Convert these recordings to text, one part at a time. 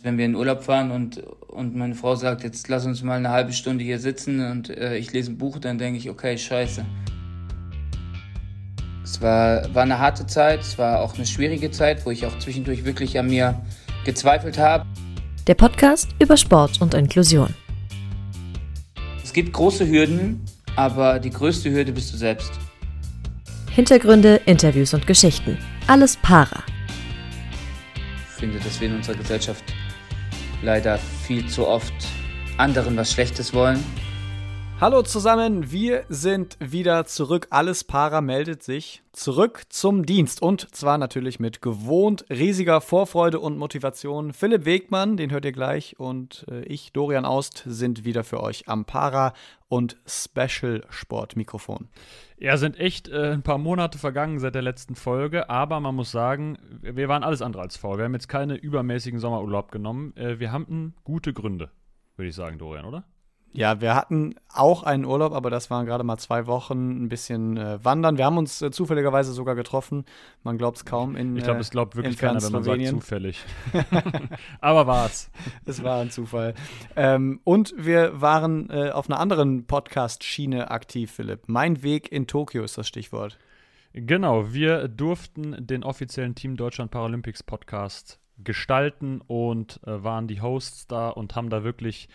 Wenn wir in Urlaub fahren und, und meine Frau sagt, jetzt lass uns mal eine halbe Stunde hier sitzen und äh, ich lese ein Buch, dann denke ich, okay, scheiße. Es war, war eine harte Zeit, es war auch eine schwierige Zeit, wo ich auch zwischendurch wirklich an mir gezweifelt habe. Der Podcast über Sport und Inklusion. Es gibt große Hürden, aber die größte Hürde bist du selbst. Hintergründe, Interviews und Geschichten. Alles para. Ich finde, dass wir in unserer Gesellschaft leider viel zu oft anderen was Schlechtes wollen. Hallo zusammen, wir sind wieder zurück. Alles Para meldet sich zurück zum Dienst und zwar natürlich mit gewohnt riesiger Vorfreude und Motivation. Philipp Wegmann, den hört ihr gleich, und äh, ich, Dorian Aust, sind wieder für euch am Para- und Special-Sport-Mikrofon. Ja, sind echt äh, ein paar Monate vergangen seit der letzten Folge, aber man muss sagen, wir waren alles andere als faul. Wir haben jetzt keine übermäßigen Sommerurlaub genommen. Äh, wir haben gute Gründe, würde ich sagen, Dorian, oder? Ja, wir hatten auch einen Urlaub, aber das waren gerade mal zwei Wochen ein bisschen äh, wandern. Wir haben uns äh, zufälligerweise sogar getroffen. Man glaubt es kaum. In, ich glaube, es glaubt wirklich keiner, wenn man sagt zufällig. aber war es. Es war ein Zufall. Ähm, und wir waren äh, auf einer anderen Podcast-Schiene aktiv, Philipp. Mein Weg in Tokio ist das Stichwort. Genau, wir durften den offiziellen Team Deutschland Paralympics Podcast gestalten und äh, waren die Hosts da und haben da wirklich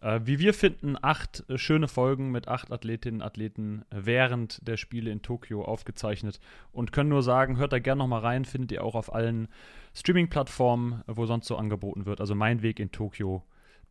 äh, wie wir finden, acht äh, schöne Folgen mit acht Athletinnen und Athleten während der Spiele in Tokio aufgezeichnet und können nur sagen, hört da gerne nochmal rein, findet ihr auch auf allen Streaming-Plattformen, wo sonst so angeboten wird. Also mein Weg in Tokio,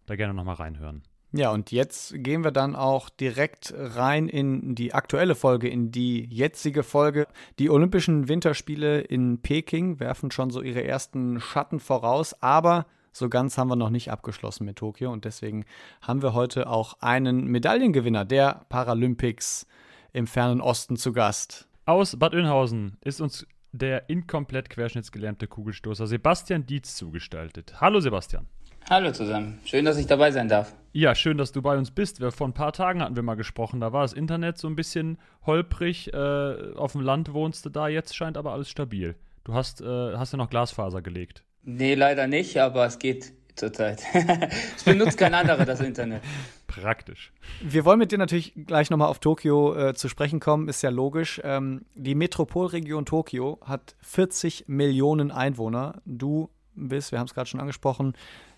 da gerne nochmal reinhören. Ja, und jetzt gehen wir dann auch direkt rein in die aktuelle Folge, in die jetzige Folge. Die Olympischen Winterspiele in Peking werfen schon so ihre ersten Schatten voraus, aber so ganz haben wir noch nicht abgeschlossen mit Tokio und deswegen haben wir heute auch einen Medaillengewinner der Paralympics im fernen Osten zu Gast. Aus Bad Oeynhausen ist uns der inkomplett querschnittsgelähmte Kugelstoßer Sebastian Dietz zugestaltet. Hallo Sebastian. Hallo zusammen. Schön, dass ich dabei sein darf. Ja, schön, dass du bei uns bist. Wir, vor ein paar Tagen hatten wir mal gesprochen. Da war das Internet so ein bisschen holprig. Äh, auf dem Land wohnst du da. Jetzt scheint aber alles stabil. Du hast, äh, hast ja noch Glasfaser gelegt. Nee, leider nicht, aber es geht zurzeit. es benutzt kein anderer das Internet. Praktisch. Wir wollen mit dir natürlich gleich nochmal auf Tokio äh, zu sprechen kommen, ist ja logisch. Ähm, die Metropolregion Tokio hat 40 Millionen Einwohner. Du bist, wir haben es gerade schon angesprochen,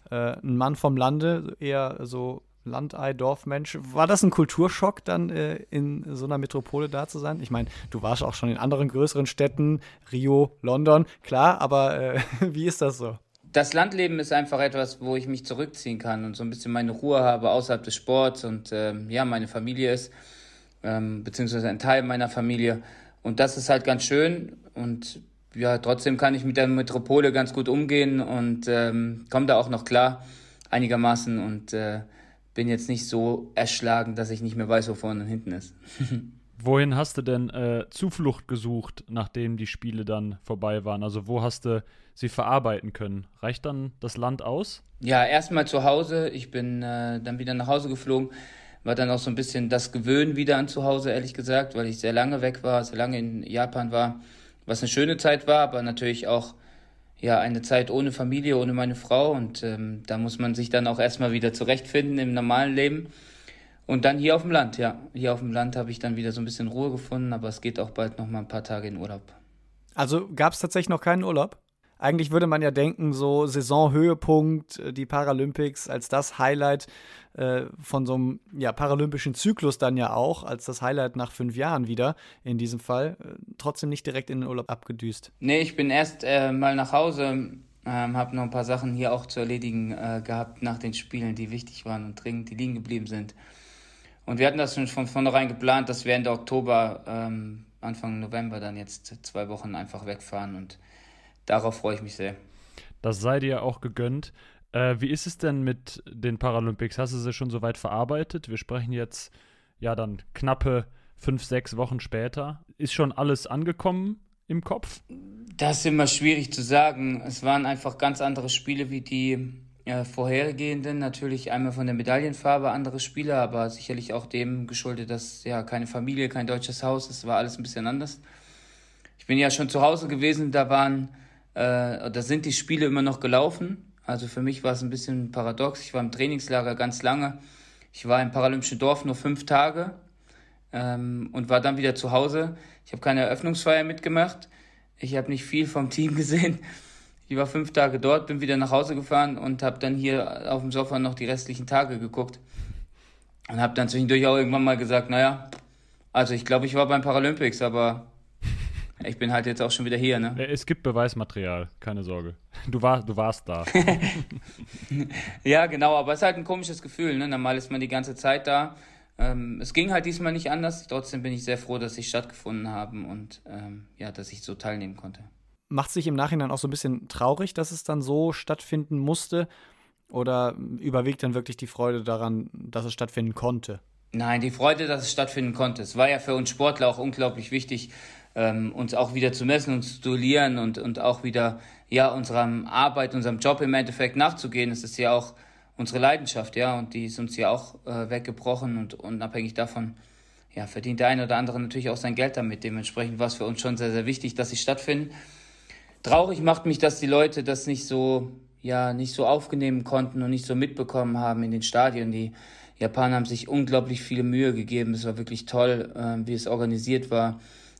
äh, ein Mann vom Lande, eher so Landei, Dorfmensch. War das ein Kulturschock, dann äh, in so einer Metropole da zu sein? Ich meine, du warst auch schon in anderen größeren Städten, Rio, London, klar, aber äh, wie ist das so? Das Landleben ist einfach etwas, wo ich mich zurückziehen kann und so ein bisschen meine Ruhe habe außerhalb des Sports und ähm, ja, meine Familie ist, ähm, beziehungsweise ein Teil meiner Familie. Und das ist halt ganz schön und ja, trotzdem kann ich mit der Metropole ganz gut umgehen und ähm, komme da auch noch klar einigermaßen und äh, bin jetzt nicht so erschlagen, dass ich nicht mehr weiß, wo vorne und hinten ist. Wohin hast du denn äh, Zuflucht gesucht, nachdem die Spiele dann vorbei waren? Also wo hast du sie verarbeiten können? Reicht dann das Land aus? Ja, erstmal zu Hause. Ich bin äh, dann wieder nach Hause geflogen. War dann auch so ein bisschen das Gewöhnen wieder an zu Hause, ehrlich gesagt, weil ich sehr lange weg war, sehr lange in Japan war. Was eine schöne Zeit war, aber natürlich auch ja eine Zeit ohne Familie, ohne meine Frau und ähm, da muss man sich dann auch erstmal wieder zurechtfinden im normalen Leben. Und dann hier auf dem Land, ja. Hier auf dem Land habe ich dann wieder so ein bisschen Ruhe gefunden, aber es geht auch bald noch mal ein paar Tage in Urlaub. Also gab es tatsächlich noch keinen Urlaub? Eigentlich würde man ja denken, so Saisonhöhepunkt, äh, die Paralympics als das Highlight äh, von so einem ja, paralympischen Zyklus dann ja auch, als das Highlight nach fünf Jahren wieder in diesem Fall, äh, trotzdem nicht direkt in den Urlaub abgedüst. Nee, ich bin erst äh, mal nach Hause, ähm, habe noch ein paar Sachen hier auch zu erledigen äh, gehabt nach den Spielen, die wichtig waren und dringend, die liegen geblieben sind. Und wir hatten das schon von vornherein geplant, dass wir Ende Oktober, ähm, Anfang November dann jetzt zwei Wochen einfach wegfahren und darauf freue ich mich sehr. Das sei dir auch gegönnt. Äh, wie ist es denn mit den Paralympics? Hast du sie schon so weit verarbeitet? Wir sprechen jetzt ja dann knappe fünf, sechs Wochen später. Ist schon alles angekommen im Kopf? Das ist immer schwierig zu sagen. Es waren einfach ganz andere Spiele wie die äh, vorhergehenden. Natürlich einmal von der Medaillenfarbe andere Spiele, aber sicherlich auch dem geschuldet, dass ja keine Familie, kein deutsches Haus, es war alles ein bisschen anders. Ich bin ja schon zu Hause gewesen, da waren äh, da sind die Spiele immer noch gelaufen. Also für mich war es ein bisschen paradox. Ich war im Trainingslager ganz lange. Ich war im Paralympischen Dorf nur fünf Tage ähm, und war dann wieder zu Hause. Ich habe keine Eröffnungsfeier mitgemacht. Ich habe nicht viel vom Team gesehen. Ich war fünf Tage dort, bin wieder nach Hause gefahren und habe dann hier auf dem Sofa noch die restlichen Tage geguckt. Und habe dann zwischendurch auch irgendwann mal gesagt, naja, also ich glaube, ich war beim Paralympics, aber ich bin halt jetzt auch schon wieder hier, ne? Es gibt Beweismaterial, keine Sorge. Du, war, du warst da. ja, genau, aber es ist halt ein komisches Gefühl, ne? Normal ist man die ganze Zeit da. Ähm, es ging halt diesmal nicht anders. Trotzdem bin ich sehr froh, dass sie stattgefunden haben und ähm, ja, dass ich so teilnehmen konnte. Macht sich im Nachhinein auch so ein bisschen traurig, dass es dann so stattfinden musste? Oder überwiegt dann wirklich die Freude daran, dass es stattfinden konnte? Nein, die Freude, dass es stattfinden konnte. Es war ja für uns Sportler auch unglaublich wichtig, ähm, uns auch wieder zu messen und zu duellieren und, und auch wieder ja, unserer Arbeit, unserem Job im Endeffekt nachzugehen. Es ist ja auch unsere Leidenschaft, ja, und die ist uns ja auch äh, weggebrochen und unabhängig davon, ja, verdient der eine oder andere natürlich auch sein Geld damit. Dementsprechend war es für uns schon sehr, sehr wichtig, dass sie stattfinden. Traurig macht mich, dass die Leute das nicht so, ja, nicht so aufnehmen konnten und nicht so mitbekommen haben in den Stadien. Die Japaner haben sich unglaublich viele Mühe gegeben. Es war wirklich toll, äh, wie es organisiert war.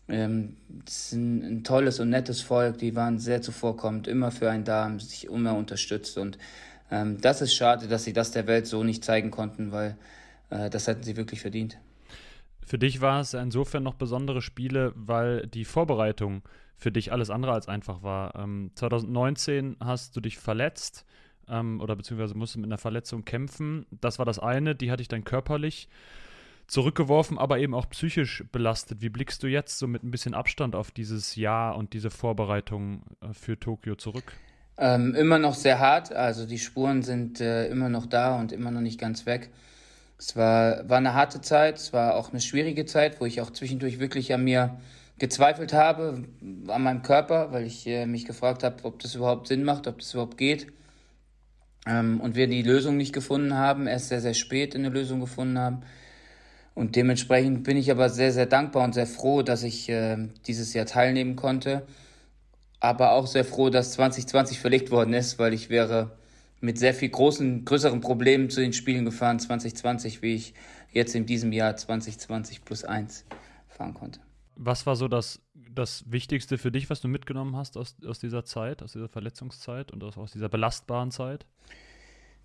Ähm, es ist ein, ein, tolles und nettes Volk. Die waren sehr zuvorkommend, immer für einen da, haben sich immer unterstützt. Und ähm, das ist schade, dass sie das der Welt so nicht zeigen konnten, weil äh, das hätten sie wirklich verdient. Für dich war es insofern noch besondere Spiele, weil die Vorbereitung für dich alles andere als einfach war. Ähm, 2019 hast du dich verletzt ähm, oder beziehungsweise musste mit einer Verletzung kämpfen. Das war das eine, die hatte ich dann körperlich zurückgeworfen, aber eben auch psychisch belastet. Wie blickst du jetzt so mit ein bisschen Abstand auf dieses Jahr und diese Vorbereitung äh, für Tokio zurück? Ähm, immer noch sehr hart, also die Spuren sind äh, immer noch da und immer noch nicht ganz weg. Es war, war eine harte Zeit, es war auch eine schwierige Zeit, wo ich auch zwischendurch wirklich an mir gezweifelt habe, an meinem Körper, weil ich äh, mich gefragt habe, ob das überhaupt Sinn macht, ob das überhaupt geht. Ähm, und wir die Lösung nicht gefunden haben, erst sehr, sehr spät eine Lösung gefunden haben. Und dementsprechend bin ich aber sehr, sehr dankbar und sehr froh, dass ich äh, dieses Jahr teilnehmen konnte. Aber auch sehr froh, dass 2020 verlegt worden ist, weil ich wäre mit sehr viel großen, größeren Problemen zu den Spielen gefahren 2020, wie ich jetzt in diesem Jahr 2020 plus 1 fahren konnte. Was war so das, das Wichtigste für dich, was du mitgenommen hast aus, aus dieser Zeit, aus dieser Verletzungszeit und aus, aus dieser belastbaren Zeit?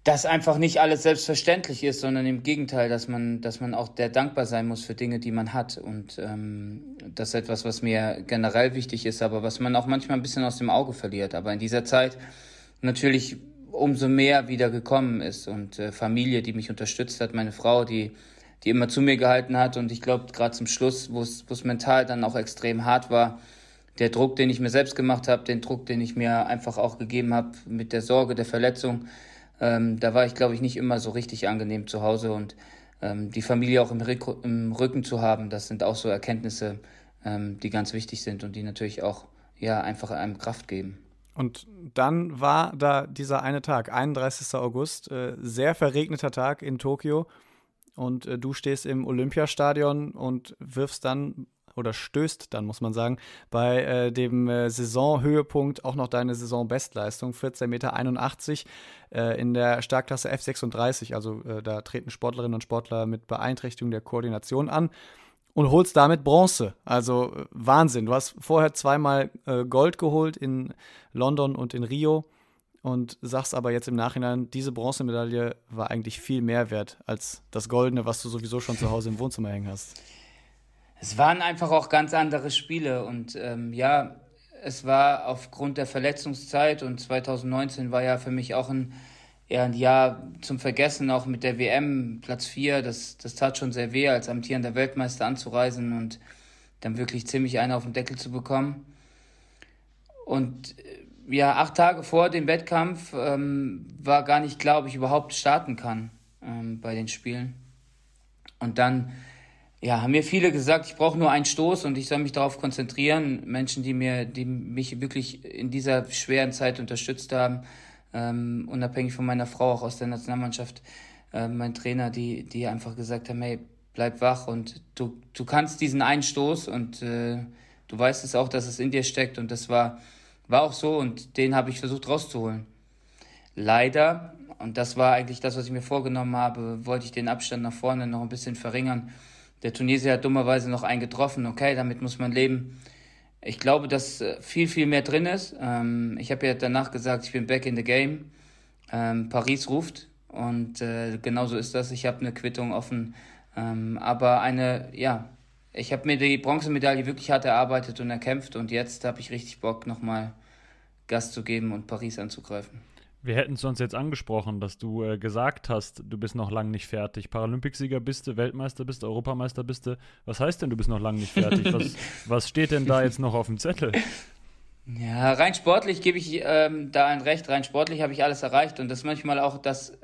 Dass einfach nicht alles selbstverständlich ist, sondern im Gegenteil, dass man, dass man auch der dankbar sein muss für Dinge, die man hat. Und ähm, das ist etwas, was mir generell wichtig ist, aber was man auch manchmal ein bisschen aus dem Auge verliert. Aber in dieser Zeit natürlich umso mehr wieder gekommen ist. Und äh, Familie, die mich unterstützt hat, meine Frau, die die immer zu mir gehalten hat. Und ich glaube, gerade zum Schluss, wo es mental dann auch extrem hart war, der Druck, den ich mir selbst gemacht habe, den Druck, den ich mir einfach auch gegeben habe mit der Sorge der Verletzung, ähm, da war ich, glaube ich, nicht immer so richtig angenehm zu Hause. Und ähm, die Familie auch im, im, Rücken zu haben, das sind auch so Erkenntnisse, ähm, die ganz wichtig sind und die natürlich auch ja, einfach einem Kraft geben. Und dann war da dieser eine Tag, 31. August, äh, sehr verregneter Tag in Tokio und äh, du stehst im Olympiastadion und wirfst dann oder stößt dann, muss man sagen, bei äh, dem äh, Saisonhöhepunkt auch noch deine Saisonbestleistung, 14,81 Meter äh, in der Startklasse F36. Also äh, da treten Sportlerinnen und Sportler mit Beeinträchtigung der Koordination an und holst damit Bronze. Also äh, Wahnsinn. Du hast vorher zweimal äh, Gold geholt in London und in Rio und sagst aber jetzt im Nachhinein, diese Bronzemedaille war eigentlich viel mehr wert als das Goldene, was du sowieso schon zu Hause im Wohnzimmer hängen hast. Es waren einfach auch ganz andere Spiele und ähm, ja, es war aufgrund der Verletzungszeit und 2019 war ja für mich auch ein, eher ein Jahr zum Vergessen, auch mit der WM, Platz 4, das, das tat schon sehr weh, als amtierender Weltmeister anzureisen und dann wirklich ziemlich einen auf den Deckel zu bekommen. Und äh, ja, acht Tage vor dem Wettkampf ähm, war gar nicht klar, ob ich überhaupt starten kann ähm, bei den Spielen. Und dann ja, haben mir viele gesagt, ich brauche nur einen Stoß und ich soll mich darauf konzentrieren. Menschen, die mir, die mich wirklich in dieser schweren Zeit unterstützt haben, ähm, unabhängig von meiner Frau, auch aus der Nationalmannschaft, äh, mein Trainer, die, die einfach gesagt haben, hey, bleib wach und du, du kannst diesen einen Stoß und äh, du weißt es auch, dass es in dir steckt und das war war auch so und den habe ich versucht rauszuholen. leider, und das war eigentlich das, was ich mir vorgenommen habe, wollte ich den Abstand nach vorne noch ein bisschen verringern. Der Tunesier hat dummerweise noch einen getroffen. Okay, damit muss man leben. Ich glaube, dass äh, viel, viel mehr drin ist. Ähm, ich habe ja danach gesagt, ich bin back in the game. Ähm, Paris ruft und äh, genauso ist das. Ich habe eine Quittung offen. Ähm, aber eine, ja, ich habe mir die Bronzemedaille wirklich hart erarbeitet und erkämpft und jetzt habe ich richtig Bock, nochmal Gas zu geben und Paris anzugreifen. Wir hätten es uns jetzt angesprochen, dass du äh, gesagt hast, du bist noch lange nicht fertig. Paralympicsieger bist du, Weltmeister bist du, Europameister bist du. Was heißt denn, du bist noch lange nicht fertig? Was, was steht denn da jetzt noch auf dem Zettel? Ja, rein sportlich gebe ich ähm, da ein Recht. Rein sportlich habe ich alles erreicht und das ist manchmal auch das,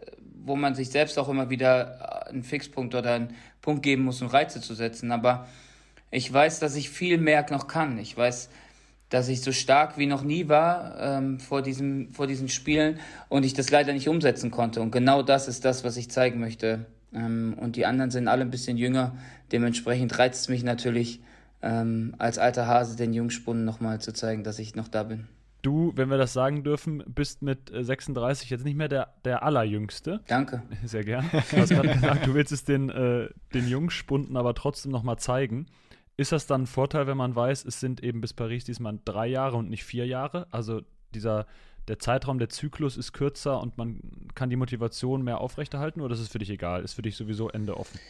wo man sich selbst auch immer wieder einen Fixpunkt oder einen Punkt geben muss, um Reize zu setzen. Aber ich weiß, dass ich viel mehr noch kann. Ich weiß, dass ich so stark wie noch nie war ähm, vor, diesem, vor diesen Spielen und ich das leider nicht umsetzen konnte. Und genau das ist das, was ich zeigen möchte. Ähm, und die anderen sind alle ein bisschen jünger. Dementsprechend reizt es mich natürlich, ähm, als alter Hase den Jungspunden nochmal zu zeigen, dass ich noch da bin. Du, wenn wir das sagen dürfen, bist mit 36 jetzt nicht mehr der, der Allerjüngste. Danke. Sehr gern. Du hast gerade gesagt, du willst es den, äh, den Jungspunden aber trotzdem nochmal zeigen. Ist das dann ein Vorteil, wenn man weiß, es sind eben bis Paris diesmal drei Jahre und nicht vier Jahre? Also dieser, der Zeitraum, der Zyklus ist kürzer und man kann die Motivation mehr aufrechterhalten oder ist es für dich egal? Ist für dich sowieso Ende offen?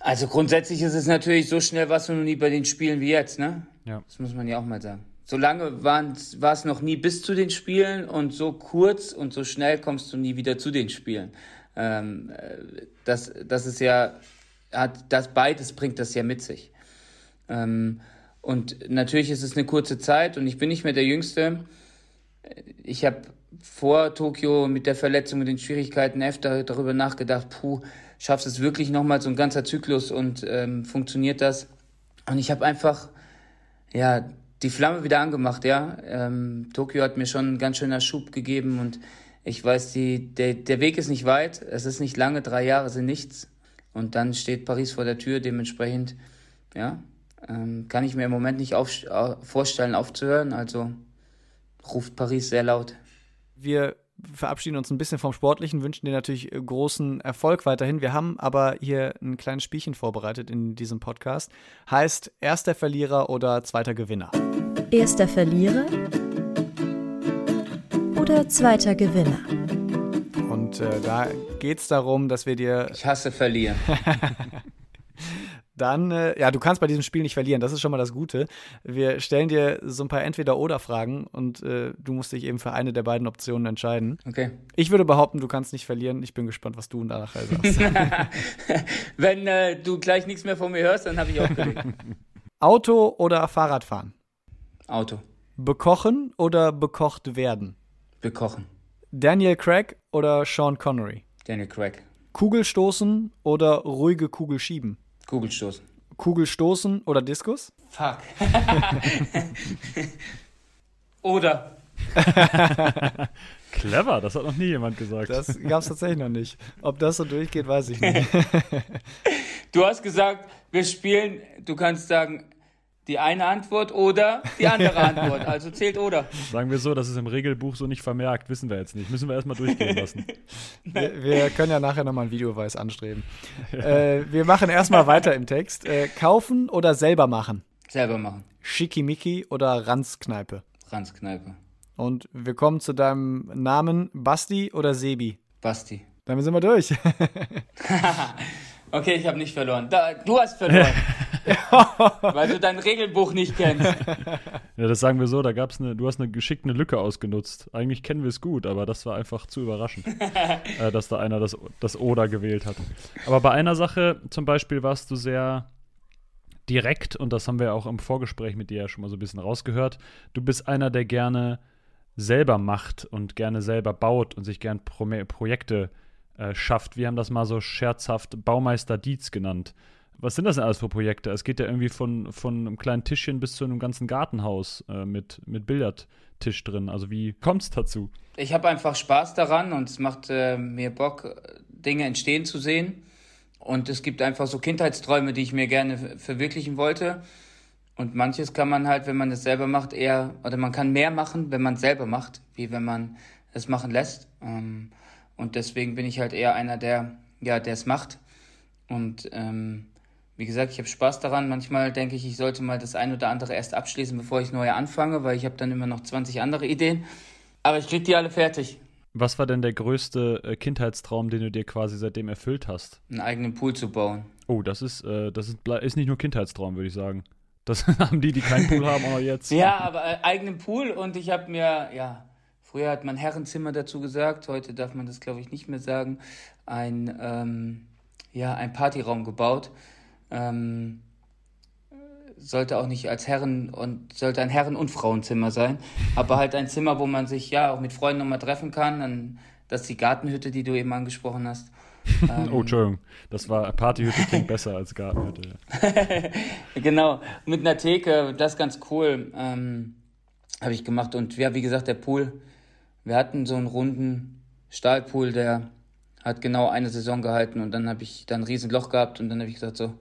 Also grundsätzlich ist es natürlich so schnell warst du noch nie bei den Spielen wie jetzt, ne? Ja. Das muss man ja auch mal sagen. So lange war es noch nie bis zu den Spielen und so kurz und so schnell kommst du nie wieder zu den Spielen. Ähm, äh, das, das ist ja, hat, das beides bringt das ja mit sich. Ähm, und natürlich ist es eine kurze Zeit und ich bin nicht mehr der Jüngste. Ich habe vor Tokio mit der Verletzung und den Schwierigkeiten öfter darüber nachgedacht, puh, schaffst es wirklich nochmal so ein ganzer Zyklus und ähm, funktioniert das? Und ich habe einfach, ja, die Flamme wieder angemacht, ja. Ähm, Tokio hat mir schon einen ganz schöner Schub gegeben und ich weiß, die, der, der Weg ist nicht weit, es ist nicht lange, drei Jahre sind nichts. Und dann steht Paris vor der Tür, dementsprechend, ja, ähm, kann ich mir im Moment nicht auf, vorstellen, aufzuhören. Also ruft Paris sehr laut. Wir verabschieden uns ein bisschen vom Sportlichen, wünschen dir natürlich großen Erfolg weiterhin. Wir haben aber hier ein kleines Spielchen vorbereitet in diesem Podcast. Heißt erster Verlierer oder zweiter Gewinner? Erster Verlierer oder zweiter Gewinner? Und äh, da geht es darum, dass wir dir. Ich hasse verlieren. Dann, äh, ja, du kannst bei diesem Spiel nicht verlieren, das ist schon mal das Gute. Wir stellen dir so ein paar Entweder-Oder-Fragen und äh, du musst dich eben für eine der beiden Optionen entscheiden. Okay. Ich würde behaupten, du kannst nicht verlieren. Ich bin gespannt, was du nachher sagst. Wenn äh, du gleich nichts mehr von mir hörst, dann habe ich aufgelegt. Auto oder Fahrradfahren? Auto. Bekochen oder bekocht werden? Bekochen. Daniel Craig oder Sean Connery? Daniel Craig. Kugelstoßen oder ruhige Kugel schieben? Kugelstoßen. Kugelstoßen oder Diskus? Fuck. oder. Clever, das hat noch nie jemand gesagt. Das gab es tatsächlich noch nicht. Ob das so durchgeht, weiß ich nicht. du hast gesagt, wir spielen, du kannst sagen, die eine Antwort oder die andere Antwort. Also zählt oder. Sagen wir so, das ist im Regelbuch so nicht vermerkt, wissen wir jetzt nicht. Müssen wir erstmal durchgehen lassen. Wir, wir, können ja nachher nochmal ein Videoweis anstreben. Ja. Äh, wir machen erstmal weiter im Text. Äh, kaufen oder selber machen? Selber machen. Schickimicki oder Ranzkneipe? Ranzkneipe. Und wir kommen zu deinem Namen Basti oder Sebi? Basti. Damit sind wir durch. okay, ich habe nicht verloren. Da, du hast verloren. Weil du dein Regelbuch nicht kennst. Ja, das sagen wir so, da gab's eine, du hast eine geschickte Lücke ausgenutzt. Eigentlich kennen wir es gut, aber das war einfach zu überraschend, äh, dass da einer das, das Oder gewählt hat. Aber bei einer Sache zum Beispiel warst du sehr direkt, und das haben wir auch im Vorgespräch mit dir ja schon mal so ein bisschen rausgehört. Du bist einer, der gerne selber macht und gerne selber baut und sich gern Pro Projekte äh, schafft. Wir haben das mal so scherzhaft Baumeister Dietz genannt was sind das denn alles für Projekte? Es geht ja irgendwie von, von einem kleinen Tischchen bis zu einem ganzen Gartenhaus äh, mit, mit Billardtisch drin. Also wie kommt es dazu? Ich habe einfach Spaß daran und es macht äh, mir Bock, Dinge entstehen zu sehen. Und es gibt einfach so Kindheitsträume, die ich mir gerne verwirklichen wollte. Und manches kann man halt, wenn man es selber macht, eher, oder man kann mehr machen, wenn man es selber macht, wie wenn man es machen lässt. Ähm, und deswegen bin ich halt eher einer, der, ja, es macht. Und ähm, wie gesagt, ich habe Spaß daran. Manchmal denke ich, ich sollte mal das ein oder andere erst abschließen, bevor ich neu anfange, weil ich habe dann immer noch 20 andere Ideen. Aber ich kriege die alle fertig. Was war denn der größte äh, Kindheitstraum, den du dir quasi seitdem erfüllt hast? Einen eigenen Pool zu bauen. Oh, das ist, äh, das ist, ist nicht nur Kindheitstraum, würde ich sagen. Das haben die, die keinen Pool haben, auch jetzt. Ja, aber äh, eigenen Pool und ich habe mir, ja, früher hat man Herrenzimmer dazu gesagt, heute darf man das, glaube ich, nicht mehr sagen, ein, ähm, ja, ein Partyraum gebaut. Ähm, sollte auch nicht als Herren und sollte ein Herren- und Frauenzimmer sein, aber halt ein Zimmer, wo man sich ja auch mit Freunden nochmal treffen kann. Dann, das ist die Gartenhütte, die du eben angesprochen hast. Ähm, oh, Entschuldigung. Das war Partyhütte klingt besser als Gartenhütte. Genau, mit einer Theke, das ist ganz cool. Ähm, Habe ich gemacht. Und ja, wie gesagt, der Pool, wir hatten so einen runden Stahlpool, der hat genau eine Saison gehalten und dann habe ich da ein Riesenloch gehabt und dann habe ich gesagt, so,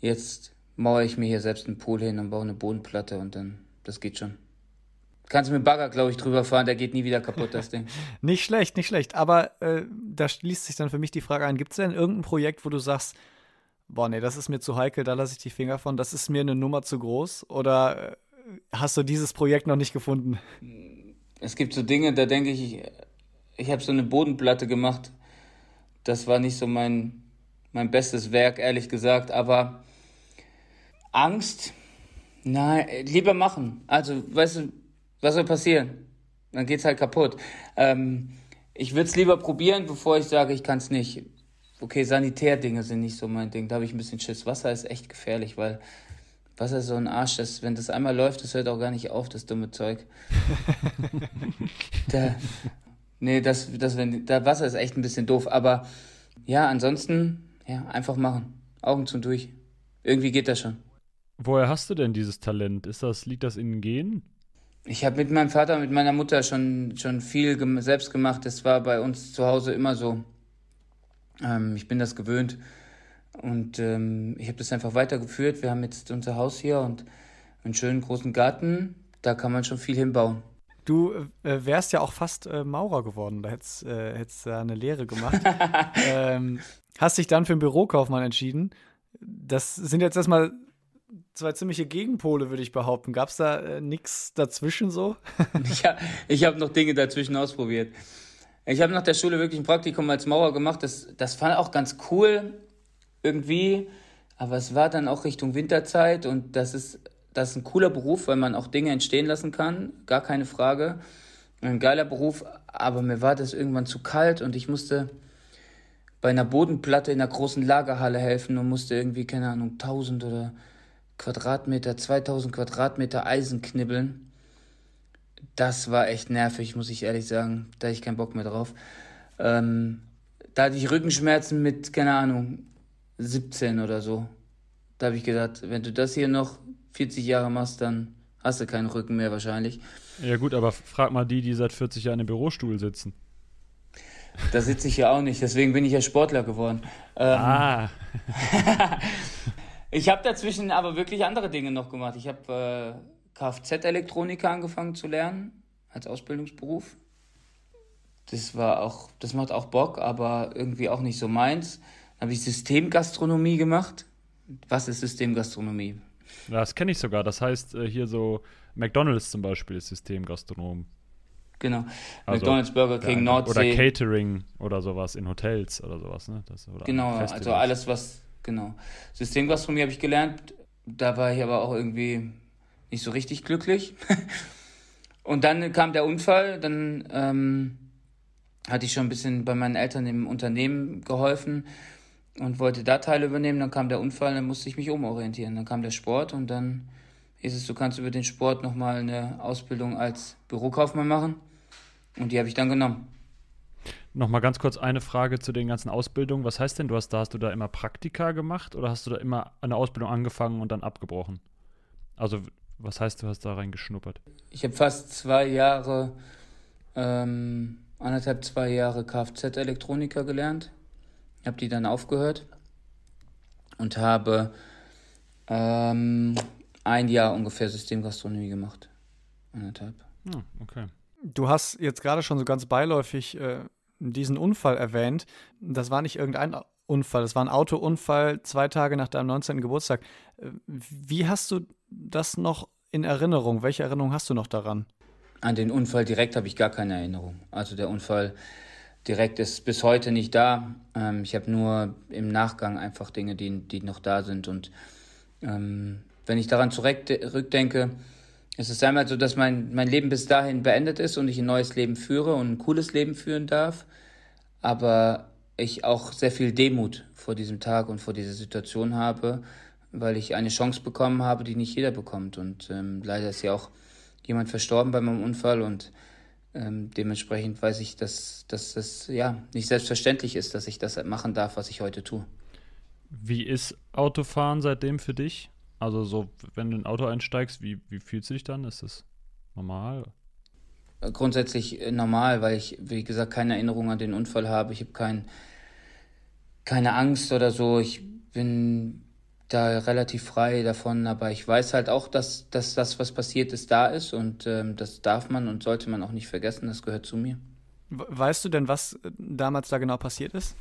jetzt mauere ich mir hier selbst einen Pool hin und baue eine Bodenplatte und dann, das geht schon. Kannst mit Bagger, glaube ich, drüber fahren, der geht nie wieder kaputt, das Ding. nicht schlecht, nicht schlecht. Aber äh, da schließt sich dann für mich die Frage ein: Gibt es denn irgendein Projekt, wo du sagst, boah, nee, das ist mir zu heikel, da lasse ich die Finger von, das ist mir eine Nummer zu groß? Oder äh, hast du dieses Projekt noch nicht gefunden? Es gibt so Dinge, da denke ich, ich, ich habe so eine Bodenplatte gemacht. Das war nicht so mein, mein bestes Werk, ehrlich gesagt, aber Angst, nein, lieber machen. Also, weißt du, was soll passieren? Dann geht's halt kaputt. Ähm, ich würde es lieber probieren, bevor ich sage, ich kann es nicht. Okay, Sanitärdinge sind nicht so mein Ding. Da habe ich ein bisschen Schiss. Wasser ist echt gefährlich, weil Wasser ist so ein Arsch. Das, wenn das einmal läuft, das hört auch gar nicht auf, das dumme Zeug. da, nee, das, das, wenn, da Wasser ist echt ein bisschen doof. Aber ja, ansonsten, ja, einfach machen. Augen zu durch. Irgendwie geht das schon. Woher hast du denn dieses Talent? Ist das, liegt das in den Genen? Ich habe mit meinem Vater, mit meiner Mutter schon, schon viel gem selbst gemacht. Das war bei uns zu Hause immer so. Ähm, ich bin das gewöhnt. Und ähm, ich habe das einfach weitergeführt. Wir haben jetzt unser Haus hier und einen schönen großen Garten. Da kann man schon viel hinbauen. Du äh, wärst ja auch fast äh, Maurer geworden. Da hättest du äh, da eine Lehre gemacht. ähm, hast dich dann für einen Bürokaufmann entschieden. Das sind jetzt erstmal zwei ziemliche Gegenpole, würde ich behaupten. Gab es da äh, nichts dazwischen so? ja, ich habe noch Dinge dazwischen ausprobiert. Ich habe nach der Schule wirklich ein Praktikum als Maurer gemacht. Das, das fand auch ganz cool irgendwie. Aber es war dann auch Richtung Winterzeit und das ist, das ist ein cooler Beruf, weil man auch Dinge entstehen lassen kann. Gar keine Frage. Ein geiler Beruf, aber mir war das irgendwann zu kalt und ich musste bei einer Bodenplatte in einer großen Lagerhalle helfen und musste irgendwie, keine Ahnung, 1000 oder Quadratmeter, 2000 Quadratmeter Eisen knibbeln. Das war echt nervig, muss ich ehrlich sagen. Da hatte ich keinen Bock mehr drauf. Ähm, da hatte ich Rückenschmerzen mit, keine Ahnung, 17 oder so. Da habe ich gedacht, wenn du das hier noch 40 Jahre machst, dann hast du keinen Rücken mehr wahrscheinlich. Ja gut, aber frag mal die, die seit 40 Jahren im Bürostuhl sitzen. Da sitze ich ja auch nicht, deswegen bin ich ja Sportler geworden. Ähm, ah. Ich habe dazwischen aber wirklich andere Dinge noch gemacht. Ich habe äh, Kfz-Elektroniker angefangen zu lernen als Ausbildungsberuf. Das war auch, das macht auch Bock, aber irgendwie auch nicht so meins. Dann habe ich Systemgastronomie gemacht. Was ist Systemgastronomie? Das kenne ich sogar. Das heißt äh, hier so McDonald's zum Beispiel ist Systemgastronom. Genau. Also, McDonald's, Burger King, Nordsee. Oder Catering oder sowas in Hotels oder sowas, ne? Das, oder genau, also alles, was genau. Systemgastronomie habe ich gelernt. Da war ich aber auch irgendwie nicht so richtig glücklich. und dann kam der Unfall. Dann ähm, hatte ich schon ein bisschen bei meinen Eltern im Unternehmen geholfen und wollte da Teile übernehmen. Dann kam der Unfall, dann musste ich mich umorientieren. Dann kam der Sport und dann hieß es, du kannst über den Sport nochmal eine Ausbildung als Bürokaufmann machen. Und die habe ich dann genommen. Nochmal ganz kurz eine Frage zu den ganzen Ausbildungen. Was heißt denn, du hast da hast du da immer Praktika gemacht oder hast du da immer eine Ausbildung angefangen und dann abgebrochen? Also was heißt, du hast da reingeschnuppert? Ich habe fast zwei Jahre, ähm, anderthalb, zwei Jahre Kfz-Elektroniker gelernt. Habe die dann aufgehört und habe ähm, ein Jahr ungefähr Systemgastronomie gemacht. Anderthalb. Ah, okay. Du hast jetzt gerade schon so ganz beiläufig äh, diesen Unfall erwähnt. Das war nicht irgendein Unfall, das war ein Autounfall zwei Tage nach deinem 19. Geburtstag. Äh, wie hast du das noch in Erinnerung? Welche Erinnerung hast du noch daran? An den Unfall direkt habe ich gar keine Erinnerung. Also der Unfall direkt ist bis heute nicht da. Ähm, ich habe nur im Nachgang einfach Dinge, die, die noch da sind. Und ähm, wenn ich daran zurückdenke, ist es einmal so, dass mein, mein Leben bis dahin beendet ist und ich ein neues Leben führe und ein cooles Leben führen darf. Aber ich auch sehr viel Demut vor diesem Tag und vor dieser Situation habe, weil ich eine Chance bekommen habe, die nicht jeder bekommt. Und ähm, leider ist ja auch jemand verstorben bei meinem Unfall und ähm, dementsprechend weiß ich, dass, dass das ja nicht selbstverständlich ist, dass ich das machen darf, was ich heute tue. Wie ist Autofahren seitdem für dich? Also so, wenn du in ein Auto einsteigst, wie, wie fühlst du dich dann? Ist das normal? Grundsätzlich äh, normal, weil ich, wie gesagt, keine Erinnerung an den Unfall habe. Ich habe kein, keine Angst oder so. Ich bin da relativ frei davon, aber ich weiß halt auch, dass, dass das, was passiert ist, da ist und ähm, das darf man und sollte man auch nicht vergessen, das gehört zu mir. Weißt du denn, was äh, damals da genau passiert ist?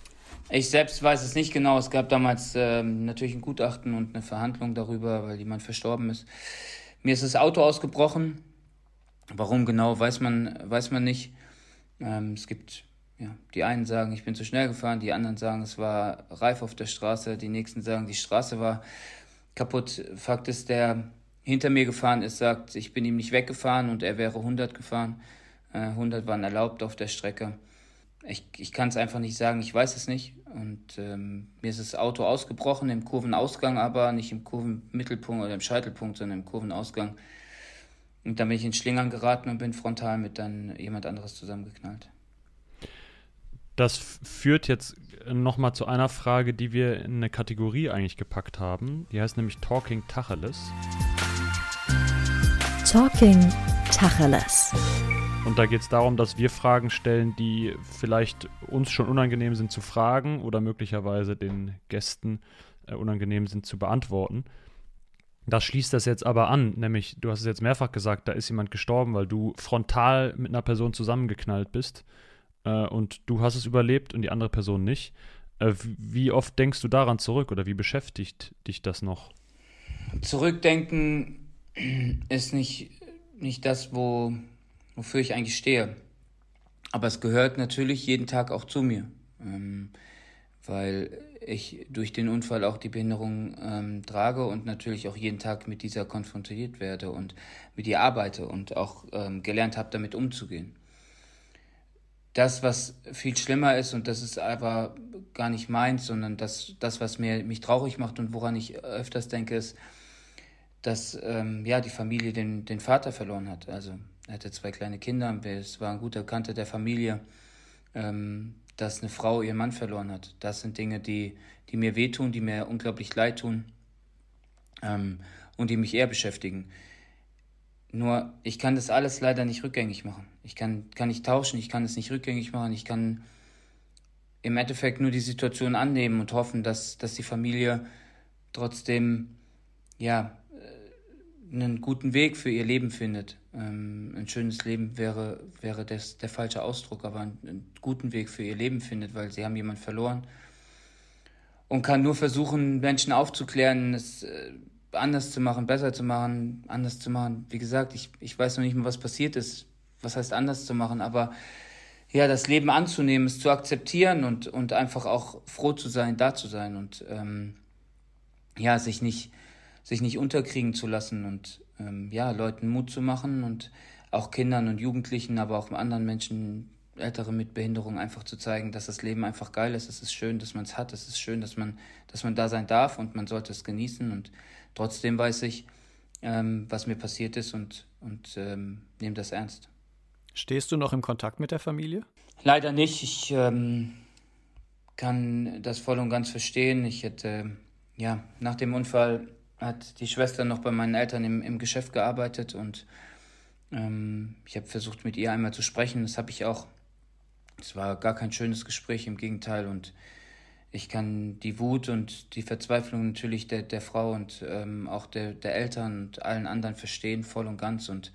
Ich selbst weiß es nicht genau. Es gab damals ähm, natürlich ein Gutachten und eine Verhandlung darüber, weil jemand verstorben ist. Mir ist das Auto ausgebrochen. Warum genau, weiß man, weiß man nicht. Ähm, es gibt ja, die einen sagen, ich bin zu schnell gefahren, die anderen sagen, es war reif auf der Straße, die nächsten sagen, die Straße war kaputt. Fakt ist, der hinter mir gefahren ist, sagt, ich bin ihm nicht weggefahren und er wäre 100 gefahren. Äh, 100 waren erlaubt auf der Strecke. Ich, ich kann es einfach nicht sagen, ich weiß es nicht. Und ähm, mir ist das Auto ausgebrochen im Kurvenausgang, aber nicht im Kurvenmittelpunkt oder im Scheitelpunkt, sondern im Kurvenausgang. Und dann bin ich in Schlingern geraten und bin frontal mit dann jemand anderes zusammengeknallt. Das führt jetzt nochmal zu einer Frage, die wir in eine Kategorie eigentlich gepackt haben. Die heißt nämlich Talking Tacheles. Talking Tacheles. Und da geht es darum, dass wir Fragen stellen, die vielleicht uns schon unangenehm sind zu fragen oder möglicherweise den Gästen äh, unangenehm sind zu beantworten. Das schließt das jetzt aber an, nämlich du hast es jetzt mehrfach gesagt, da ist jemand gestorben, weil du frontal mit einer Person zusammengeknallt bist äh, und du hast es überlebt und die andere Person nicht. Äh, wie oft denkst du daran zurück oder wie beschäftigt dich das noch? Zurückdenken ist nicht, nicht das, wo, wofür ich eigentlich stehe. Aber es gehört natürlich jeden Tag auch zu mir, ähm, weil ich durch den Unfall auch die Behinderung ähm, trage und natürlich auch jeden Tag mit dieser konfrontiert werde und mit ihr arbeite und auch ähm, gelernt habe, damit umzugehen das, was viel schlimmer ist, und das ist aber gar nicht meins, sondern das, das was mir, mich traurig macht und woran ich öfters denke, ist, dass ähm, ja, die Familie den, den Vater verloren hat. Also er hatte zwei kleine Kinder, es war ein guter Bekannter der Familie, ähm, dass eine Frau ihren Mann verloren hat. Das sind Dinge, die, die mir wehtun, die mir unglaublich leid tun ähm, und die mich eher beschäftigen. Nur ich kann das alles leider nicht rückgängig machen. Ich kann, kann nicht tauschen, ich kann es nicht rückgängig machen. Ich kann im Endeffekt nur die Situation annehmen und hoffen, dass, dass die Familie trotzdem ja, einen guten Weg für ihr Leben findet. Ähm, ein schönes Leben wäre, wäre das der falsche Ausdruck, aber einen, einen guten Weg für ihr Leben findet, weil sie haben jemanden verloren und kann nur versuchen, Menschen aufzuklären, es äh, anders zu machen, besser zu machen, anders zu machen. Wie gesagt, ich, ich weiß noch nicht mal, was passiert ist. Was heißt anders zu machen? Aber ja, das Leben anzunehmen, es zu akzeptieren und, und einfach auch froh zu sein, da zu sein und ähm, ja, sich nicht, sich nicht unterkriegen zu lassen und ähm, ja, Leuten Mut zu machen und auch Kindern und Jugendlichen, aber auch anderen Menschen, Ältere mit Behinderung einfach zu zeigen, dass das Leben einfach geil ist, es ist schön, dass man es hat, es ist schön, dass man, dass man da sein darf und man sollte es genießen und Trotzdem weiß ich, ähm, was mir passiert ist und, und ähm, nehme das ernst. Stehst du noch im Kontakt mit der Familie? Leider nicht. Ich ähm, kann das voll und ganz verstehen. Ich hätte, ja, nach dem Unfall hat die Schwester noch bei meinen Eltern im, im Geschäft gearbeitet und ähm, ich habe versucht, mit ihr einmal zu sprechen. Das habe ich auch. Es war gar kein schönes Gespräch, im Gegenteil. Und ich kann die Wut und die Verzweiflung natürlich der, der Frau und ähm, auch der, der Eltern und allen anderen verstehen, voll und ganz. Und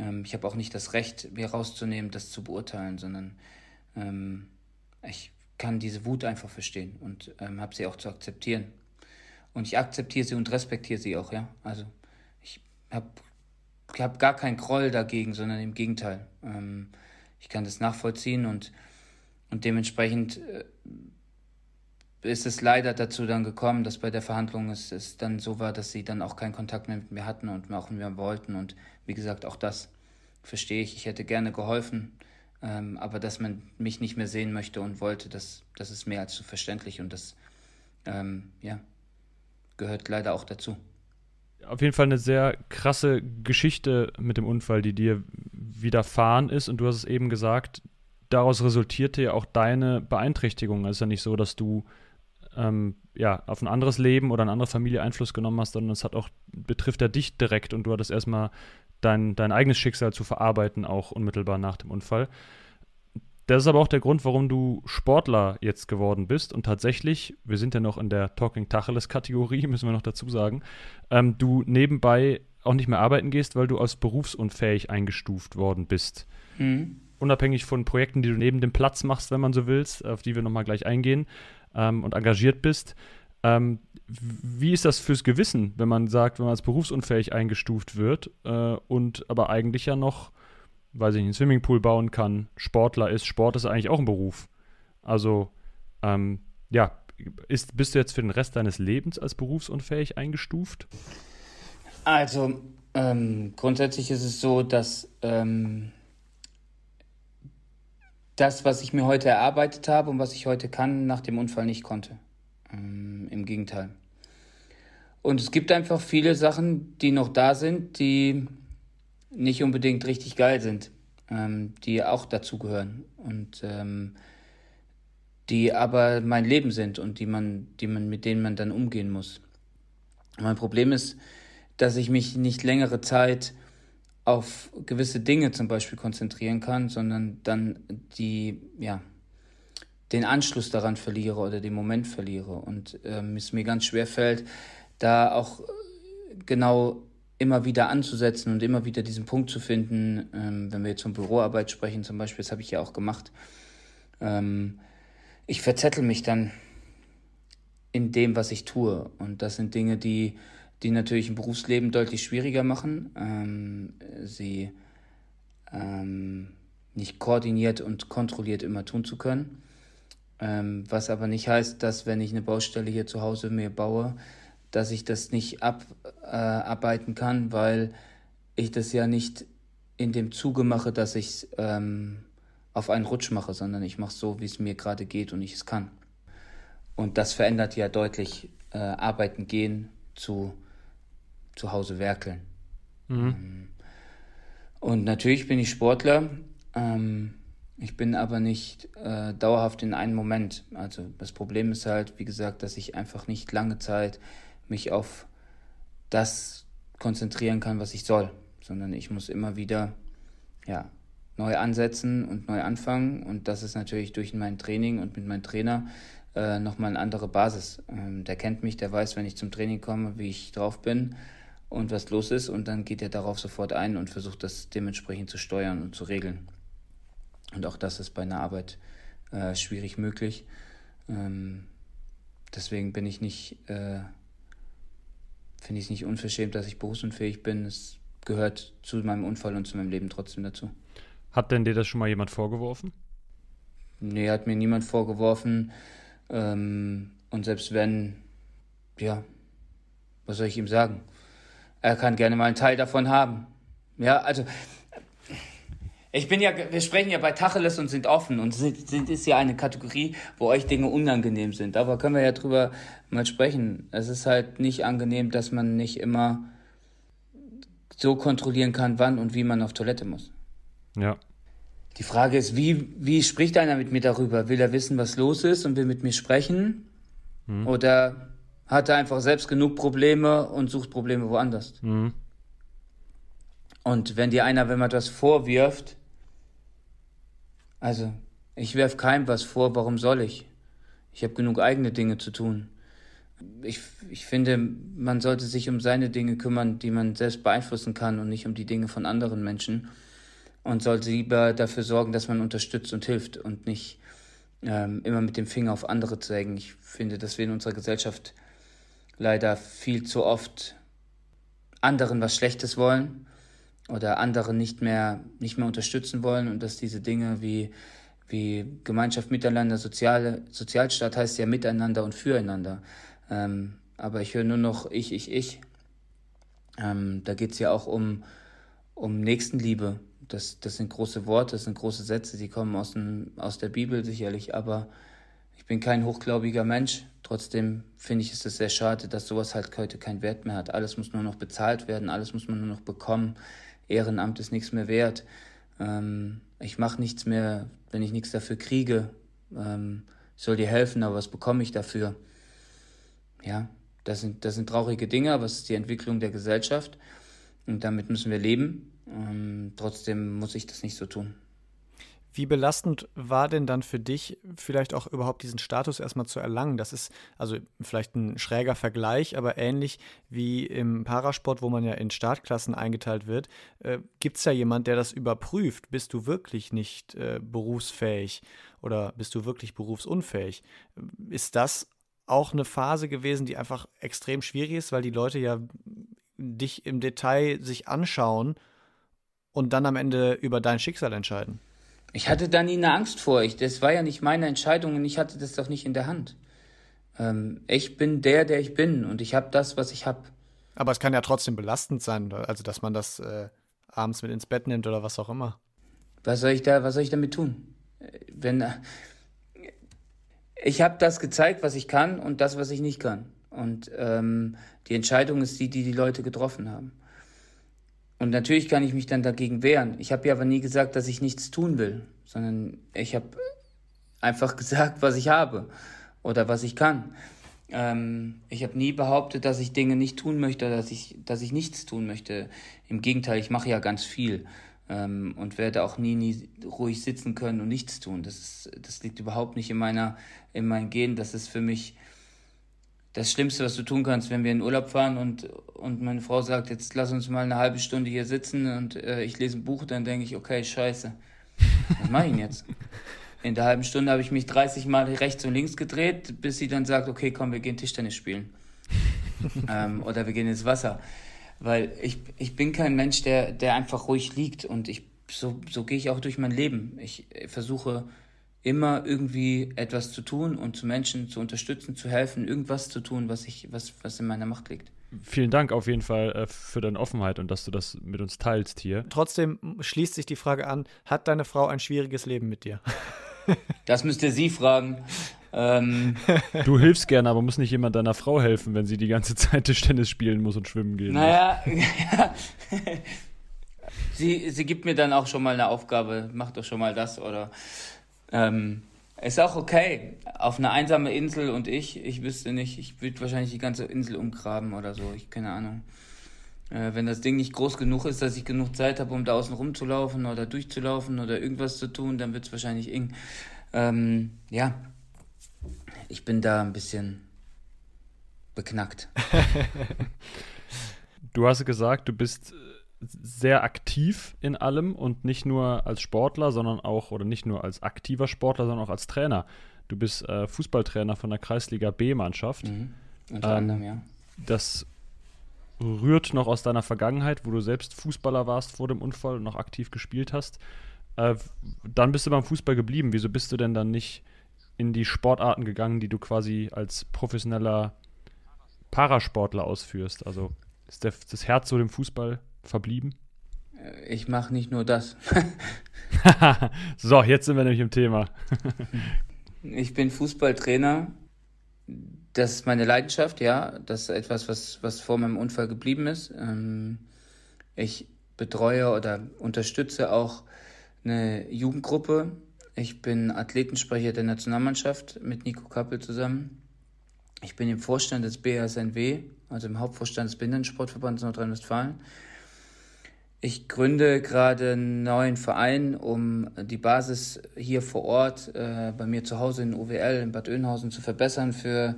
Ähm, ich habe auch nicht das Recht, mir rauszunehmen, das zu beurteilen, sondern ähm, ich kann diese Wut einfach verstehen und ähm, habe sie auch zu akzeptieren. Und ich akzeptiere sie und respektiere sie auch, ja. Also ich habe ich hab gar keinen Groll dagegen, sondern im Gegenteil. Ähm, ich kann das nachvollziehen und, und dementsprechend äh, ist es leider dazu dann gekommen, dass bei der Verhandlung es, es dann so war, dass sie dann auch keinen Kontakt mehr mit mir hatten und mir auch mehr wollten. Und wie gesagt, auch das verstehe ich. Ich hätte gerne geholfen, ähm, aber dass man mich nicht mehr sehen möchte und wollte, das, das ist mehr als zu verständlich und das ähm, ja, gehört leider auch dazu. Auf jeden Fall eine sehr krasse Geschichte mit dem Unfall, die dir widerfahren ist. Und du hast es eben gesagt, daraus resultierte ja auch deine Beeinträchtigung. Es ist ja nicht so, dass du ähm, ja, auf ein anderes Leben oder eine andere Familie Einfluss genommen hast, sondern es hat auch, betrifft ja dich direkt und du hattest erstmal dein, dein eigenes Schicksal zu verarbeiten, auch unmittelbar nach dem Unfall. Das ist aber auch der Grund, warum du Sportler jetzt geworden bist. Und tatsächlich, wir sind ja noch in der Talking Tacheles-Kategorie, müssen wir noch dazu sagen, ähm, du nebenbei auch nicht mehr arbeiten gehst, weil du als berufsunfähig eingestuft worden bist. Mhm. Unabhängig von Projekten, die du neben dem Platz machst, wenn man so willst, auf die wir nochmal gleich eingehen, ähm, und engagiert bist. Ähm, wie ist das fürs Gewissen, wenn man sagt, wenn man als berufsunfähig eingestuft wird äh, und aber eigentlich ja noch, weiß ich einen Swimmingpool bauen kann, Sportler ist, Sport ist eigentlich auch ein Beruf. Also, ähm, ja, ist, bist du jetzt für den Rest deines Lebens als berufsunfähig eingestuft? Also, ähm, grundsätzlich ist es so, dass ähm, das, was ich mir heute erarbeitet habe und was ich heute kann, nach dem Unfall nicht konnte. Ähm, Im Gegenteil. Und es gibt einfach viele Sachen, die noch da sind, die nicht unbedingt richtig geil sind, ähm, die auch dazugehören und ähm, die aber mein Leben sind und die man, die man, mit denen man dann umgehen muss. Mein Problem ist, dass ich mich nicht längere Zeit auf gewisse Dinge zum Beispiel konzentrieren kann, sondern dann die, ja, den Anschluss daran verliere oder den Moment verliere. Und ähm, es mir ganz schwer fällt, da auch genau immer wieder anzusetzen und immer wieder diesen Punkt zu finden, ähm, wenn wir jetzt von Büroarbeit sprechen zum Beispiel, das habe ich ja auch gemacht. Ähm, ich verzettel mich dann in dem, was ich tue. Und das sind Dinge, die, die natürlich im Berufsleben deutlich schwieriger machen. Ähm, sie ähm, nicht koordiniert und kontrolliert immer tun zu können. Ähm, was aber nicht heißt, dass wenn ich eine Baustelle hier zu Hause mir baue, dass ich das nicht abarbeiten äh, kann, weil ich das ja nicht in dem Zuge mache, dass ich es ähm, auf einen Rutsch mache, sondern ich mache es so, wie es mir gerade geht und ich es kann. Und das verändert ja deutlich äh, Arbeiten gehen zu zu Hause werkeln. Mhm. Ähm, und natürlich bin ich Sportler. Ähm, ich bin aber nicht äh, dauerhaft in einem Moment. Also das Problem ist halt, wie gesagt, dass ich einfach nicht lange Zeit mich auf das konzentrieren kann, was ich soll, sondern ich muss immer wieder ja, neu ansetzen und neu anfangen. Und das ist natürlich durch mein Training und mit meinem Trainer äh, nochmal eine andere Basis. Ähm, der kennt mich, der weiß, wenn ich zum Training komme, wie ich drauf bin und was los ist. Und dann geht er darauf sofort ein und versucht das dementsprechend zu steuern und zu regeln. Und auch das ist bei einer Arbeit äh, schwierig möglich. Ähm, deswegen bin ich nicht, äh, finde ich es nicht unverschämt, dass ich berufsunfähig bin. Es gehört zu meinem Unfall und zu meinem Leben trotzdem dazu. Hat denn dir das schon mal jemand vorgeworfen? Nee, hat mir niemand vorgeworfen. Ähm, und selbst wenn, ja, was soll ich ihm sagen? Er kann gerne mal einen Teil davon haben. Ja, also ich bin ja, wir sprechen ja bei Tacheles und sind offen und sind, sind ist ja eine Kategorie, wo euch Dinge unangenehm sind. Aber können wir ja drüber mal sprechen. Es ist halt nicht angenehm, dass man nicht immer so kontrollieren kann, wann und wie man auf Toilette muss. Ja. Die Frage ist, wie, wie spricht einer mit mir darüber? Will er wissen, was los ist und will mit mir sprechen? Hm. Oder hat er einfach selbst genug Probleme und sucht Probleme woanders? Hm. Und wenn dir einer, wenn man etwas vorwirft, also, ich werf keinem was vor, warum soll ich? Ich habe genug eigene Dinge zu tun. ich, ich finde, man sollte sich um seine Dinge kümmern, die man selbst beeinflussen kann und nicht um die Dinge von anderen Menschen. Und sollte lieber dafür sorgen, dass man unterstützt und hilft und nicht ähm, immer mit dem Finger auf andere zeigen. Ich finde, dass wir in unserer Gesellschaft leider viel zu oft anderen was Schlechtes wollen oder andere nicht mehr, nicht mehr unterstützen wollen und dass diese Dinge wie, wie Gemeinschaft miteinander, soziale, Sozialstaat heißt ja miteinander und füreinander. Ähm, aber ich höre nur noch ich, ich, ich. Ähm, da geht es ja auch um, um Nächstenliebe. Das, das sind große Worte, das sind große Sätze, die kommen aus, dem, aus der Bibel sicherlich, aber ich bin kein hochgläubiger Mensch. Trotzdem finde ich es sehr schade, dass sowas halt heute keinen Wert mehr hat. Alles muss nur noch bezahlt werden, alles muss man nur noch bekommen. Ehrenamt ist nichts mehr wert. Ähm, ich mache nichts mehr, wenn ich nichts dafür kriege. Ähm, ich soll dir helfen, aber was bekomme ich dafür? Ja, das sind, das sind traurige Dinge, aber es ist die Entwicklung der Gesellschaft und damit müssen wir leben. Ähm, trotzdem muss ich das nicht so tun. Wie belastend war denn dann für dich, vielleicht auch überhaupt diesen Status erstmal zu erlangen? Das ist also vielleicht ein schräger Vergleich, aber ähnlich wie im Parasport, wo man ja in Startklassen eingeteilt wird, äh, gibt es ja jemand, der das überprüft. Bist du wirklich nicht äh, berufsfähig oder bist du wirklich berufsunfähig? Ist das auch eine Phase gewesen, die einfach extrem schwierig ist, weil die Leute ja dich im Detail sich anschauen und dann am Ende über dein Schicksal entscheiden? Ich hatte da nie eine Angst vor. Ich, das war ja nicht meine Entscheidung und ich hatte das doch nicht in der Hand. Ähm, ich bin der, der ich bin und ich habe das, was ich habe. Aber es kann ja trotzdem belastend sein, also dass man das äh, abends mit ins Bett nimmt oder was auch immer. Was soll ich da, was soll ich damit tun? Wenn ich habe das gezeigt, was ich kann und das, was ich nicht kann. Und ähm, die Entscheidung ist die, die die Leute getroffen haben. Und natürlich kann ich mich dann dagegen wehren. Ich habe ja aber nie gesagt, dass ich nichts tun will, sondern ich habe einfach gesagt, was ich habe oder was ich kann. Ähm, ich habe nie behauptet, dass ich Dinge nicht tun möchte, dass ich, dass ich nichts tun möchte. Im Gegenteil, ich mache ja ganz viel ähm, und werde auch nie, nie ruhig sitzen können und nichts tun. Das, ist, das liegt überhaupt nicht in meiner, in meinem Gehen. Das ist für mich das Schlimmste, was du tun kannst, wenn wir in Urlaub fahren und, und meine Frau sagt, jetzt lass uns mal eine halbe Stunde hier sitzen und äh, ich lese ein Buch, dann denke ich, okay, scheiße, was mache ich denn jetzt? In der halben Stunde habe ich mich 30 Mal rechts und links gedreht, bis sie dann sagt, okay, komm, wir gehen Tischtennis spielen. ähm, oder wir gehen ins Wasser. Weil ich, ich bin kein Mensch, der, der einfach ruhig liegt und ich, so, so gehe ich auch durch mein Leben. Ich versuche immer irgendwie etwas zu tun und zu Menschen zu unterstützen, zu helfen, irgendwas zu tun, was ich, was, was in meiner Macht liegt. Vielen Dank auf jeden Fall äh, für deine Offenheit und dass du das mit uns teilst hier. Trotzdem schließt sich die Frage an: Hat deine Frau ein schwieriges Leben mit dir? Das müsst ihr sie fragen. Ähm, du hilfst gerne, aber muss nicht jemand deiner Frau helfen, wenn sie die ganze Zeit Tischtennis spielen muss und schwimmen gehen naja, muss? Naja, sie, sie gibt mir dann auch schon mal eine Aufgabe, mach doch schon mal das oder ähm, ist auch okay. Auf einer einsamen Insel und ich, ich wüsste nicht, ich würde wahrscheinlich die ganze Insel umgraben oder so, ich keine Ahnung. Äh, wenn das Ding nicht groß genug ist, dass ich genug Zeit habe, um da außen rumzulaufen oder durchzulaufen oder irgendwas zu tun, dann wird es wahrscheinlich eng. Ähm, ja, ich bin da ein bisschen beknackt. du hast gesagt, du bist sehr aktiv in allem und nicht nur als Sportler, sondern auch, oder nicht nur als aktiver Sportler, sondern auch als Trainer. Du bist äh, Fußballtrainer von der Kreisliga B-Mannschaft. Mhm. Unter ähm, anderem, ja. Das rührt noch aus deiner Vergangenheit, wo du selbst Fußballer warst vor dem Unfall und noch aktiv gespielt hast. Äh, dann bist du beim Fußball geblieben. Wieso bist du denn dann nicht in die Sportarten gegangen, die du quasi als professioneller Parasportler ausführst? Also ist der, das Herz so dem Fußball verblieben? Äh, ich mache nicht nur das. so, jetzt sind wir nämlich im Thema. ich bin Fußballtrainer. Das ist meine Leidenschaft, ja. Das ist etwas, was, was vor meinem Unfall geblieben ist. Ähm, ich betreue oder unterstütze auch eine Jugendgruppe. Ich bin Athletensprecher der Nationalmannschaft mit Nico Kappel zusammen. Ich bin im Vorstand des BASNW, also im Hauptvorstand des Behindertensportverbandes Nordrhein-Westfalen. Ich gründe gerade einen neuen Verein, um die Basis hier vor Ort äh, bei mir zu Hause in UWL in Bad Oeynhausen zu verbessern für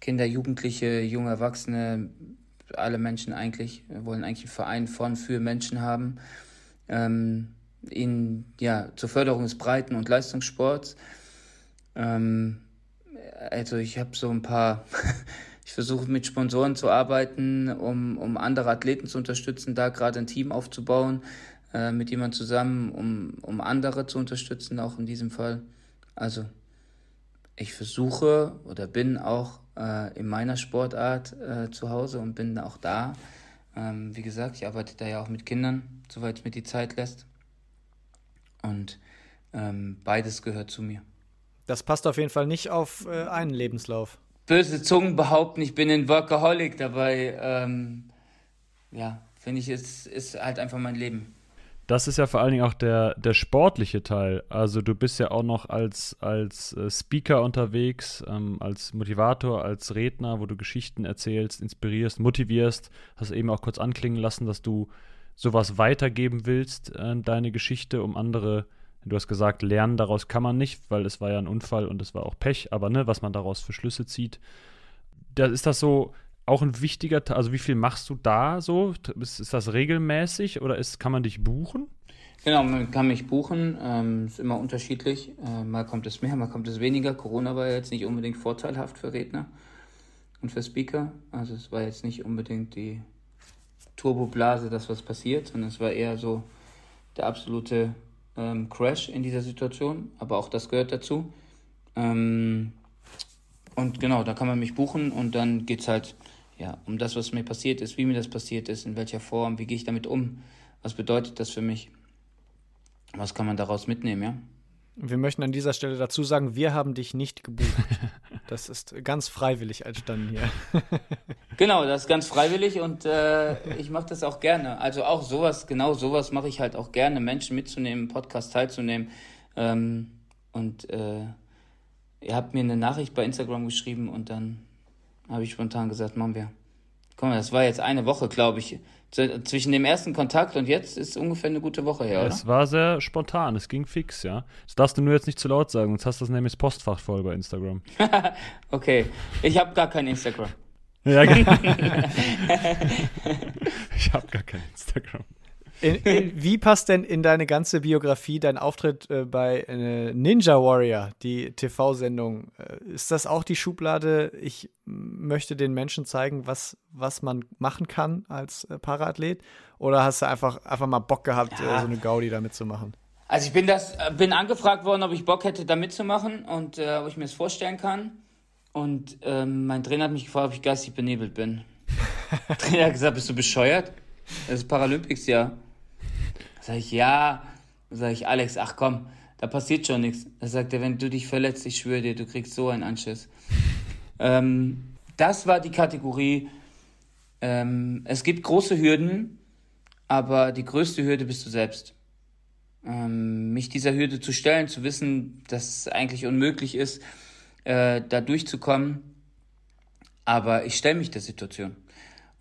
Kinder, Jugendliche, junge Erwachsene, alle Menschen eigentlich, wir wollen eigentlich einen Verein von, für Menschen haben. Ähm, in, ja, zur Förderung des Breiten- und Leistungssports. Ähm, also ich habe so ein paar, ich versuche mit Sponsoren zu arbeiten, um, um andere Athleten zu unterstützen, da gerade ein Team aufzubauen, äh, mit jemand zusammen, um, um andere zu unterstützen, auch in diesem Fall. Also ich versuche oder bin auch äh, in meiner Sportart äh, zu Hause und bin auch da. Ähm, wie gesagt, ich arbeite da ja auch mit Kindern, soweit es mir die Zeit lässt. Und ähm, beides gehört zu mir. Das passt auf jeden Fall nicht auf äh, einen Lebenslauf. Böse Zungen behaupten, ich bin ein Workaholic, dabei, ähm, ja, finde ich, es ist halt einfach mein Leben. Das ist ja vor allen Dingen auch der, der sportliche Teil. Also du bist ja auch noch als, als äh, Speaker unterwegs, ähm, als Motivator, als Redner, wo du Geschichten erzählst, inspirierst, motivierst. Hast eben auch kurz anklingen lassen, dass du sowas weitergeben willst, äh, deine Geschichte, um andere, du hast gesagt, lernen daraus kann man nicht, weil es war ja ein Unfall und es war auch Pech, aber ne, was man daraus für Schlüsse zieht. Da ist das so auch ein wichtiger Teil, also wie viel machst du da so? Ist, ist das regelmäßig oder ist, kann man dich buchen? Genau, man kann mich buchen, ähm, ist immer unterschiedlich. Äh, mal kommt es mehr, mal kommt es weniger. Corona war jetzt nicht unbedingt vorteilhaft für Redner und für Speaker. Also es war jetzt nicht unbedingt die Turboblase, das was passiert, sondern es war eher so der absolute ähm, Crash in dieser Situation. Aber auch das gehört dazu. Ähm, und genau, da kann man mich buchen und dann geht es halt ja, um das, was mir passiert ist, wie mir das passiert ist, in welcher Form, wie gehe ich damit um, was bedeutet das für mich, was kann man daraus mitnehmen, ja. Wir möchten an dieser Stelle dazu sagen, wir haben dich nicht gebucht. Das ist ganz freiwillig entstanden hier. Genau, das ist ganz freiwillig und äh, ich mache das auch gerne. Also auch sowas, genau sowas mache ich halt auch gerne, Menschen mitzunehmen, Podcast teilzunehmen. Ähm, und äh, ihr habt mir eine Nachricht bei Instagram geschrieben und dann habe ich spontan gesagt, machen wir. Guck mal, das war jetzt eine Woche, glaube ich. Zwischen dem ersten Kontakt und jetzt ist ungefähr eine gute Woche her, oder? Es war sehr spontan, es ging fix, ja. Das darfst du nur jetzt nicht zu laut sagen, sonst hast du das nämlich das Postfach voll bei Instagram. okay, ich habe gar kein Instagram. Ja, genau. ich habe gar kein Instagram. In, in, wie passt denn in deine ganze Biografie dein Auftritt äh, bei äh, Ninja Warrior, die TV-Sendung? Äh, ist das auch die Schublade, ich möchte den Menschen zeigen, was, was man machen kann als äh, Paraathlet? Oder hast du einfach, einfach mal Bock gehabt, äh, ja. so eine Gaudi damit zu machen? Also ich bin das, äh, bin angefragt worden, ob ich Bock hätte, da mitzumachen und ob ich mir das vorstellen kann. Und ähm, mein Trainer hat mich gefragt, ob ich geistig benebelt bin. Der Trainer hat gesagt, bist du bescheuert? Das ist Paralympics, ja. Sag ich, ja. Sag ich, Alex, ach komm, da passiert schon nichts. Da sagt er, wenn du dich verletzt, ich schwöre dir, du kriegst so einen Anschiss. ähm, das war die Kategorie. Ähm, es gibt große Hürden, aber die größte Hürde bist du selbst. Ähm, mich dieser Hürde zu stellen, zu wissen, dass es eigentlich unmöglich ist, äh, da durchzukommen. Aber ich stelle mich der Situation.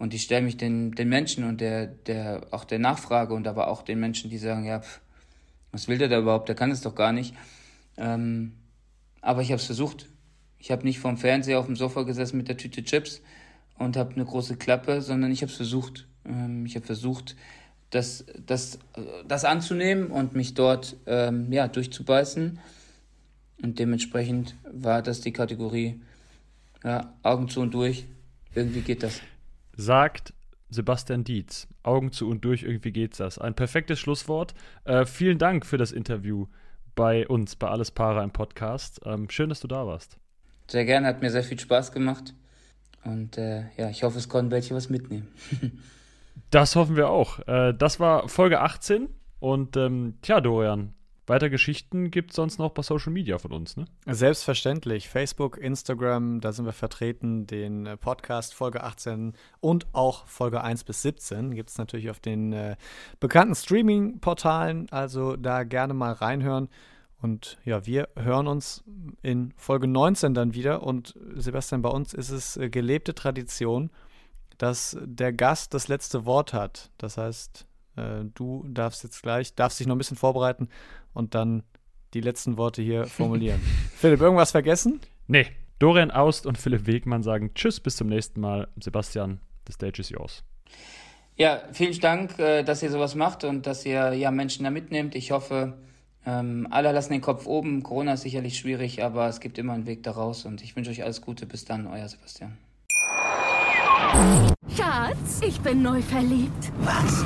Und ich stelle mich den, den Menschen und der, der, auch der Nachfrage und aber auch den Menschen, die sagen, ja, pff, was will der da überhaupt, der kann es doch gar nicht. Ähm, aber ich habe es versucht. Ich habe nicht vorm Fernseher auf dem Sofa gesessen mit der Tüte Chips und habe eine große Klappe, sondern ich habe es versucht. Ähm, ich habe versucht, das, das, das anzunehmen und mich dort ähm, ja, durchzubeißen. Und dementsprechend war das die Kategorie ja, Augen zu und durch. Irgendwie geht das sagt Sebastian Dietz. Augen zu und durch, irgendwie geht's das. Ein perfektes Schlusswort. Äh, vielen Dank für das Interview bei uns, bei Alles Para im Podcast. Ähm, schön, dass du da warst. Sehr gerne, hat mir sehr viel Spaß gemacht. Und äh, ja, ich hoffe, es konnten welche was mitnehmen. das hoffen wir auch. Äh, das war Folge 18. Und ähm, tja, Dorian, weiter Geschichten gibt es sonst noch bei Social Media von uns, ne? Selbstverständlich. Facebook, Instagram, da sind wir vertreten. Den äh, Podcast Folge 18 und auch Folge 1 bis 17 gibt es natürlich auf den äh, bekannten Streaming-Portalen. Also da gerne mal reinhören. Und ja, wir hören uns in Folge 19 dann wieder. Und Sebastian, bei uns ist es äh, gelebte Tradition, dass der Gast das letzte Wort hat. Das heißt, äh, du darfst jetzt gleich, darfst dich noch ein bisschen vorbereiten und dann die letzten Worte hier formulieren. Philipp, irgendwas vergessen? Nee, Dorian Aust und Philipp Wegmann sagen Tschüss, bis zum nächsten Mal. Sebastian, the stage is yours. Ja, vielen Dank, äh, dass ihr sowas macht und dass ihr ja Menschen da mitnehmt. Ich hoffe, ähm, alle lassen den Kopf oben. Corona ist sicherlich schwierig, aber es gibt immer einen Weg daraus und ich wünsche euch alles Gute. Bis dann, euer Sebastian. Schatz, ich bin neu verliebt. Was?